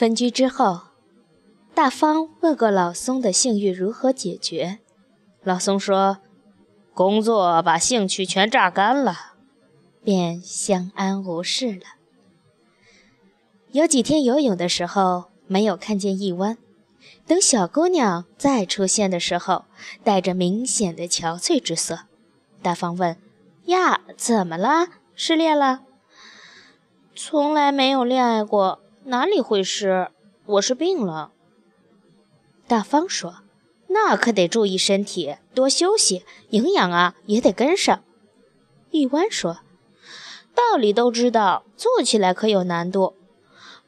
分居之后，大方问过老松的性欲如何解决。老松说：“工作把兴趣全榨干了，便相安无事了。”有几天游泳的时候没有看见一湾，等小姑娘再出现的时候，带着明显的憔悴之色。大方问：“呀，怎么了？失恋了？”“从来没有恋爱过。”哪里会是？我是病了。大方说：“那可得注意身体，多休息，营养啊也得跟上。”一弯说：“道理都知道，做起来可有难度。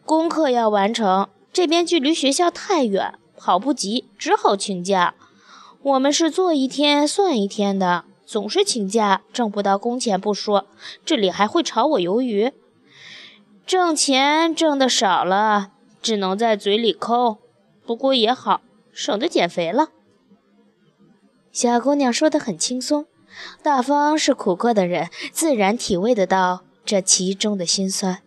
功课要完成，这边距离学校太远，跑不及，只好请假。我们是做一天算一天的，总是请假，挣不到工钱不说，这里还会炒我鱿鱼。”挣钱挣的少了，只能在嘴里抠。不过也好，省得减肥了。小姑娘说得很轻松，大方是苦过的人，自然体味得到这其中的辛酸。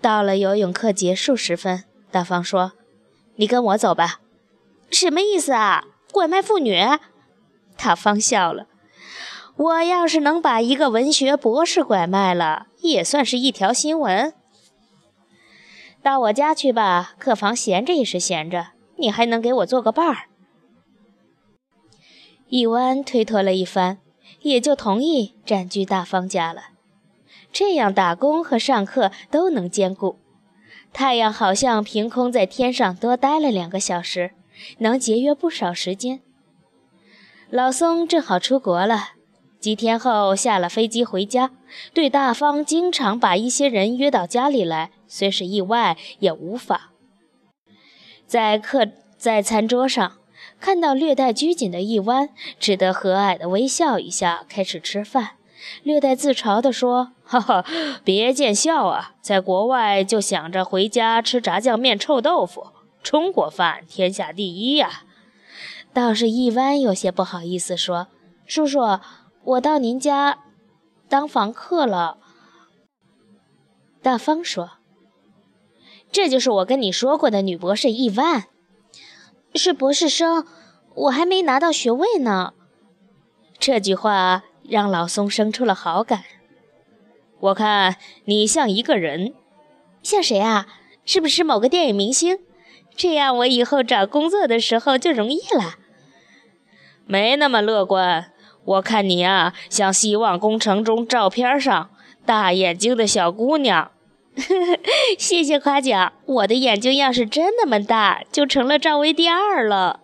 到了游泳课结束时分，大方说：“你跟我走吧。”什么意思啊？拐卖妇女？大方笑了。我要是能把一个文学博士拐卖了，也算是一条新闻。到我家去吧，客房闲着也是闲着，你还能给我做个伴儿。一弯推脱了一番，也就同意占据大方家了。这样打工和上课都能兼顾。太阳好像凭空在天上多待了两个小时，能节约不少时间。老松正好出国了，几天后下了飞机回家，对大方经常把一些人约到家里来。虽是意外，也无法。在客在餐桌上看到略带拘谨的一弯，只得和蔼的微笑一下，开始吃饭，略带自嘲地说：“哈哈，别见笑啊，在国外就想着回家吃炸酱面、臭豆腐，中国饭天下第一呀。”倒是一弯有些不好意思说：“叔叔，我到您家当房客了。”大方说。这就是我跟你说过的女博士伊万，是博士生，我还没拿到学位呢。这句话让老松生出了好感。我看你像一个人，像谁啊？是不是某个电影明星？这样我以后找工作的时候就容易了。没那么乐观，我看你啊，像《希望工程》中照片上大眼睛的小姑娘。谢谢夸奖，我的眼睛要是真那么大，就成了赵薇第二了。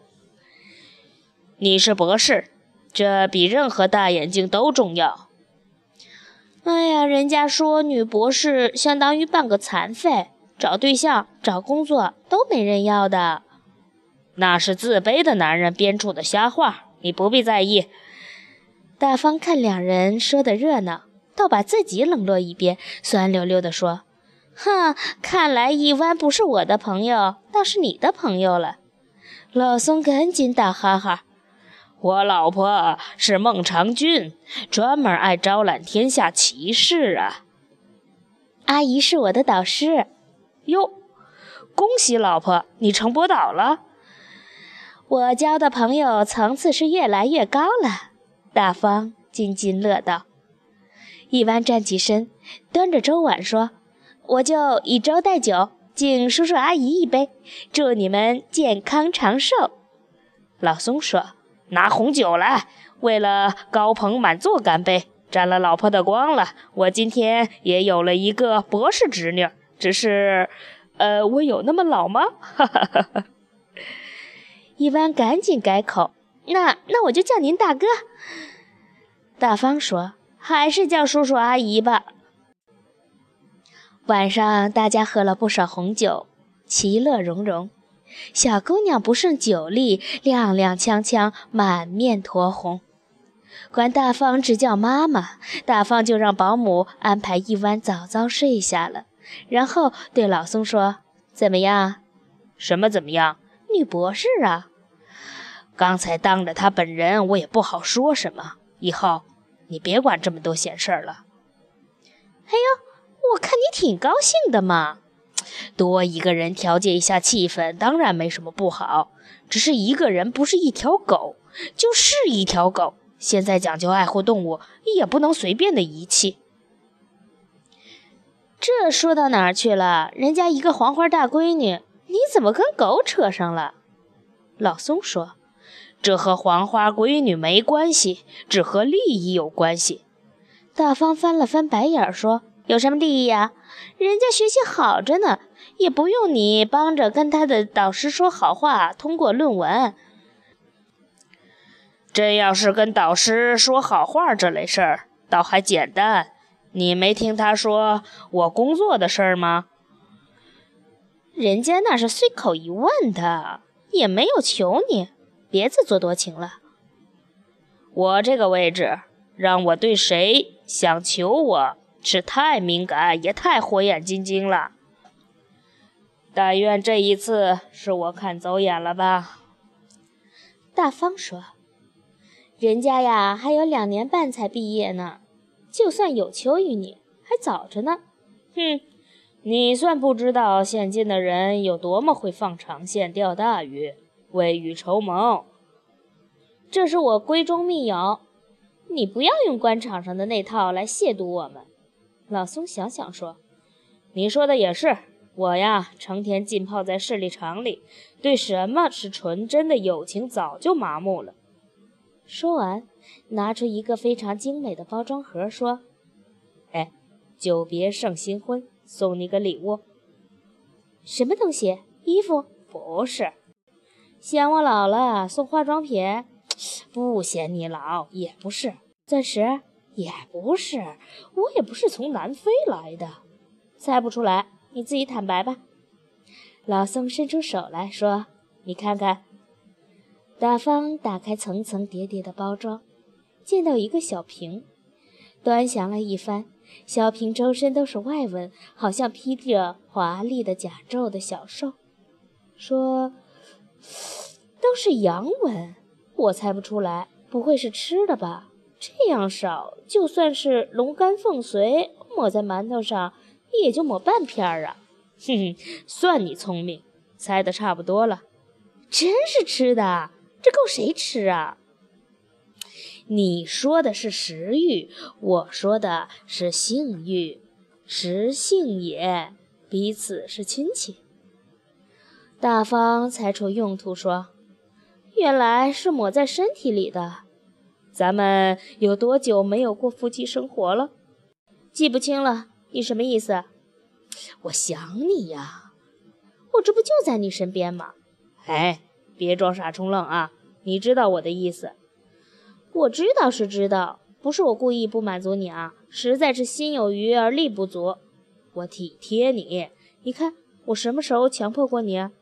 你是博士，这比任何大眼睛都重要。哎呀，人家说女博士相当于半个残废，找对象、找工作都没人要的。那是自卑的男人编出的瞎话，你不必在意。大方看两人说的热闹，倒把自己冷落一边，酸溜溜地说。哼，看来一湾不是我的朋友，倒是你的朋友了。老松赶紧打哈哈：“我老婆是孟尝君，专门爱招揽天下奇士啊。”阿姨是我的导师。哟，恭喜老婆，你成博导了。我交的朋友层次是越来越高了。大方津津乐道。一湾站起身，端着粥碗说。我就以粥代酒，敬叔叔阿姨一杯，祝你们健康长寿。老松说：“拿红酒来，为了高朋满座干杯！沾了老婆的光了，我今天也有了一个博士侄女。只是，呃，我有那么老吗？”哈哈哈哈一弯赶紧改口：“那那我就叫您大哥。”大方说：“还是叫叔叔阿姨吧。”晚上，大家喝了不少红酒，其乐融融。小姑娘不胜酒力，踉踉跄跄，满面酡红。管大方只叫妈妈，大方就让保姆安排一晚早早睡下了，然后对老松说：“怎么样？什么怎么样？女博士啊！刚才当着她本人，我也不好说什么。以后你别管这么多闲事儿了。”哎呦！我看你挺高兴的嘛，多一个人调节一下气氛，当然没什么不好。只是一个人不是一条狗，就是一条狗。现在讲究爱护动物，也不能随便的遗弃。这说到哪儿去了？人家一个黄花大闺女，你怎么跟狗扯上了？老松说：“这和黄花闺女没关系，只和利益有关系。”大方翻了翻白眼说：“有什么利益呀？人家学习好着呢，也不用你帮着跟他的导师说好话，通过论文。这要是跟导师说好话这类事儿，倒还简单。你没听他说我工作的事儿吗？人家那是随口一问的。”也没有求你，别自作多情了。我这个位置，让我对谁想求我是太敏感，也太火眼金睛了。但愿这一次是我看走眼了吧。大方说：“人家呀，还有两年半才毕业呢，就算有求于你，还早着呢。”哼。你算不知道，现今的人有多么会放长线钓大鱼，未雨绸缪。这是我闺中密友，你不要用官场上的那套来亵渎我们。老松想想说：“你说的也是，我呀，成天浸泡在势力场里，对什么是纯真的友情早就麻木了。”说完，拿出一个非常精美的包装盒，说：“哎，久别胜新婚。”送你个礼物，什么东西？衣服？不是，嫌我老了送化妆品？不嫌你老，也不是，钻石？也不是，我也不是从南非来的，猜不出来，你自己坦白吧。老宋伸出手来说：“你看看。”大方打开层层叠叠的包装，见到一个小瓶，端详了一番。小瓶周身都是外文，好像披着华丽的甲胄的小兽。说：“都是洋文，我猜不出来，不会是吃的吧？这样少，就算是龙肝凤髓，抹在馒头上也就抹半片儿啊。”哼哼，算你聪明，猜的差不多了。真是吃的？这够谁吃啊？你说的是食欲，我说的是性欲，食性也，彼此是亲戚。大方猜出用途，说：“原来是抹在身体里的。咱们有多久没有过夫妻生活了？记不清了。你什么意思？我想你呀，我这不就在你身边吗？哎，别装傻充愣啊！你知道我的意思。”我知道是知道，不是我故意不满足你啊，实在是心有余而力不足。我体贴你，你看我什么时候强迫过你？啊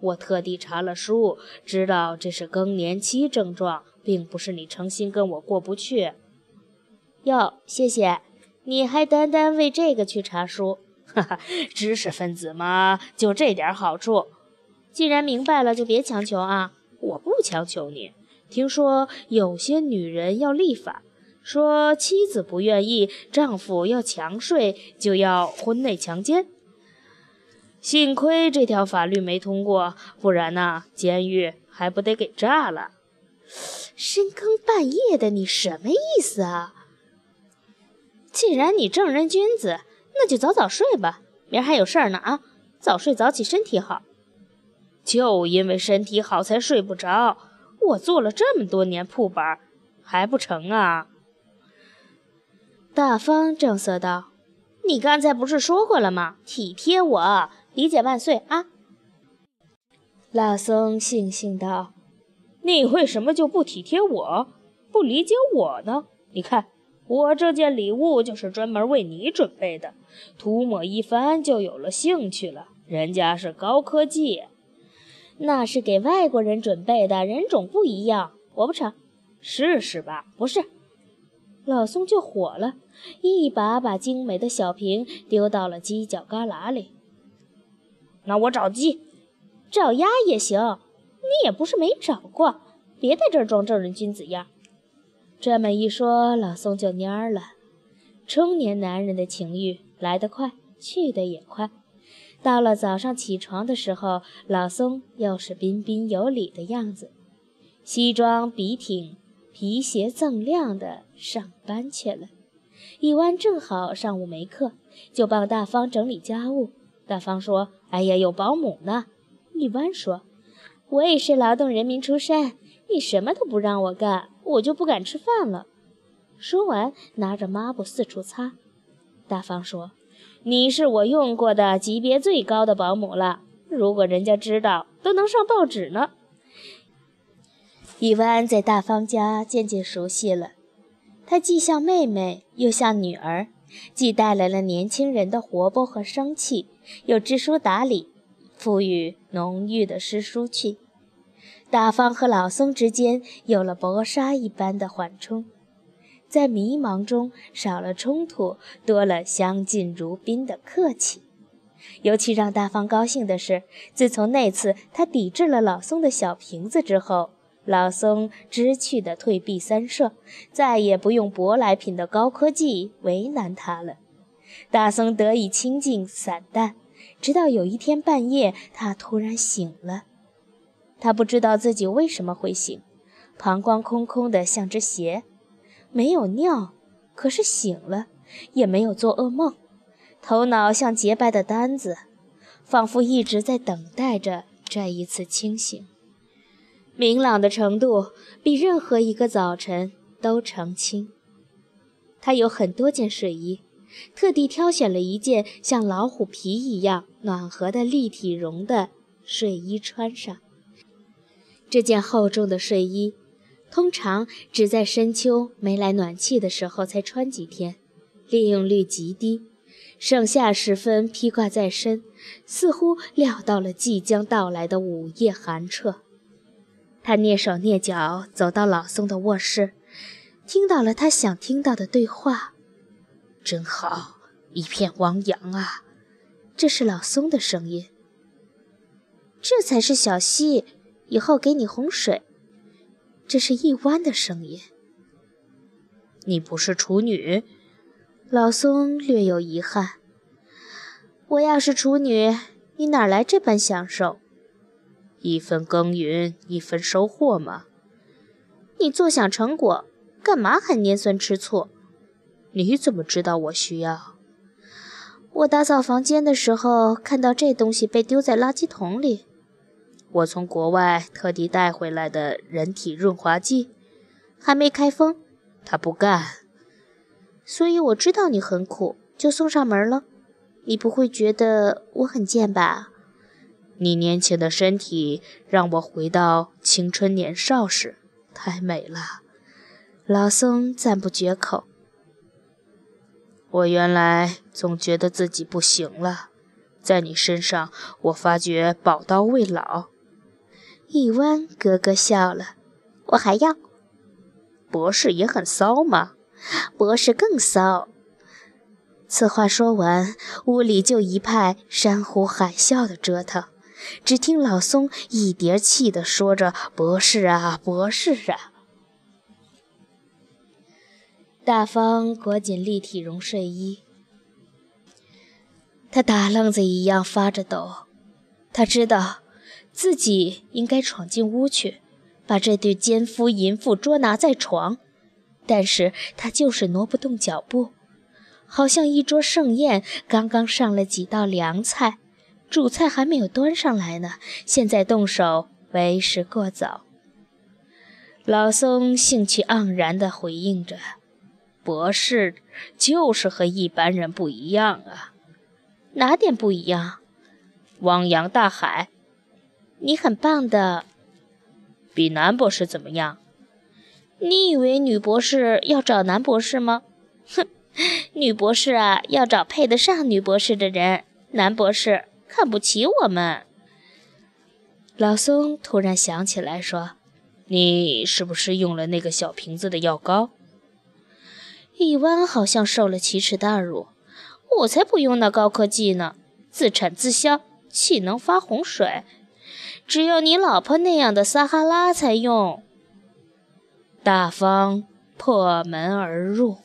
我特地查了书，知道这是更年期症状，并不是你诚心跟我过不去。哟，谢谢，你还单单为这个去查书？哈哈，知识分子嘛，就这点好处。既然明白了，就别强求啊！我不强求你。听说有些女人要立法，说妻子不愿意，丈夫要强睡，就要婚内强奸。幸亏这条法律没通过，不然呢，监狱还不得给炸了？深更半夜的，你什么意思啊？既然你正人君子，那就早早睡吧，明儿还有事儿呢啊！早睡早起身体好，就因为身体好才睡不着。我做了这么多年铺板，还不成啊？大方正色道：“你刚才不是说过了吗？体贴我，理解万岁啊！”老僧悻悻道：“你为什么就不体贴我，不理解我呢？你看，我这件礼物就是专门为你准备的，涂抹一番就有了兴趣了。人家是高科技。”那是给外国人准备的，人种不一样，我不成，试试吧。不是，老宋就火了，一把把精美的小瓶丢到了犄角旮旯里。那我找鸡，找鸭也行。你也不是没找过，别在这儿装正人君子样。这么一说，老宋就蔫了。中年男人的情欲来得快，去得也快。到了早上起床的时候，老松又是彬彬有礼的样子，西装笔挺，皮鞋锃亮的上班去了。一弯正好上午没课，就帮大方整理家务。大方说：“哎呀，有保姆呢。”一弯说：“我也是劳动人民出身，你什么都不让我干，我就不敢吃饭了。”说完，拿着抹布四处擦。大方说：“你是我用过的级别最高的保姆了，如果人家知道，都能上报纸呢。”一弯在大方家渐渐熟悉了，她既像妹妹，又像女儿，既带来了年轻人的活泼和生气，又知书达理，赋予浓郁的诗书气。大方和老松之间有了薄纱一般的缓冲。在迷茫中少了冲突，多了相敬如宾的客气。尤其让大方高兴的是，自从那次他抵制了老松的小瓶子之后，老松知趣的退避三舍，再也不用舶来品的高科技为难他了。大松得以清静散淡，直到有一天半夜，他突然醒了。他不知道自己为什么会醒，膀胱空空的像只鞋。没有尿，可是醒了，也没有做噩梦，头脑像洁白的单子，仿佛一直在等待着这一次清醒。明朗的程度比任何一个早晨都澄清。他有很多件睡衣，特地挑选了一件像老虎皮一样暖和的立体绒的睡衣穿上。这件厚重的睡衣。通常只在深秋没来暖气的时候才穿几天，利用率极低。盛夏时分披挂在身，似乎料到了即将到来的午夜寒彻。他蹑手蹑脚走到老松的卧室，听到了他想听到的对话：“真好，一片汪洋啊！”这是老松的声音。这才是小溪，以后给你洪水。这是一弯的声音。你不是处女？老松略有遗憾。我要是处女，你哪来这般享受？一分耕耘一分收获嘛。你坐享成果，干嘛还拈酸吃醋？你怎么知道我需要？我打扫房间的时候，看到这东西被丢在垃圾桶里。我从国外特地带回来的人体润滑剂，还没开封，他不干，所以我知道你很苦，就送上门了。你不会觉得我很贱吧？你年轻的身体让我回到青春年少时，太美了。老僧赞不绝口。我原来总觉得自己不行了，在你身上，我发觉宝刀未老。一弯咯咯笑了，我还要。博士也很骚嘛，博士更骚。此话说完，屋里就一派山呼海啸的折腾。只听老松一叠气地说着：“博士啊，博士啊！”大方裹紧立体绒睡衣，他打愣子一样发着抖。他知道。自己应该闯进屋去，把这对奸夫淫妇捉拿在床，但是他就是挪不动脚步，好像一桌盛宴刚刚上了几道凉菜，主菜还没有端上来呢，现在动手为时过早。老松兴趣盎然地回应着：“博士就是和一般人不一样啊，哪点不一样？汪洋大海。”你很棒的，比男博士怎么样？你以为女博士要找男博士吗？哼，女博士啊，要找配得上女博士的人。男博士看不起我们。老松突然想起来，说：“你是不是用了那个小瓶子的药膏？”一弯好像受了奇耻大辱。我才不用那高科技呢，自产自销，岂能发洪水？只有你老婆那样的撒哈拉才用。大方破门而入。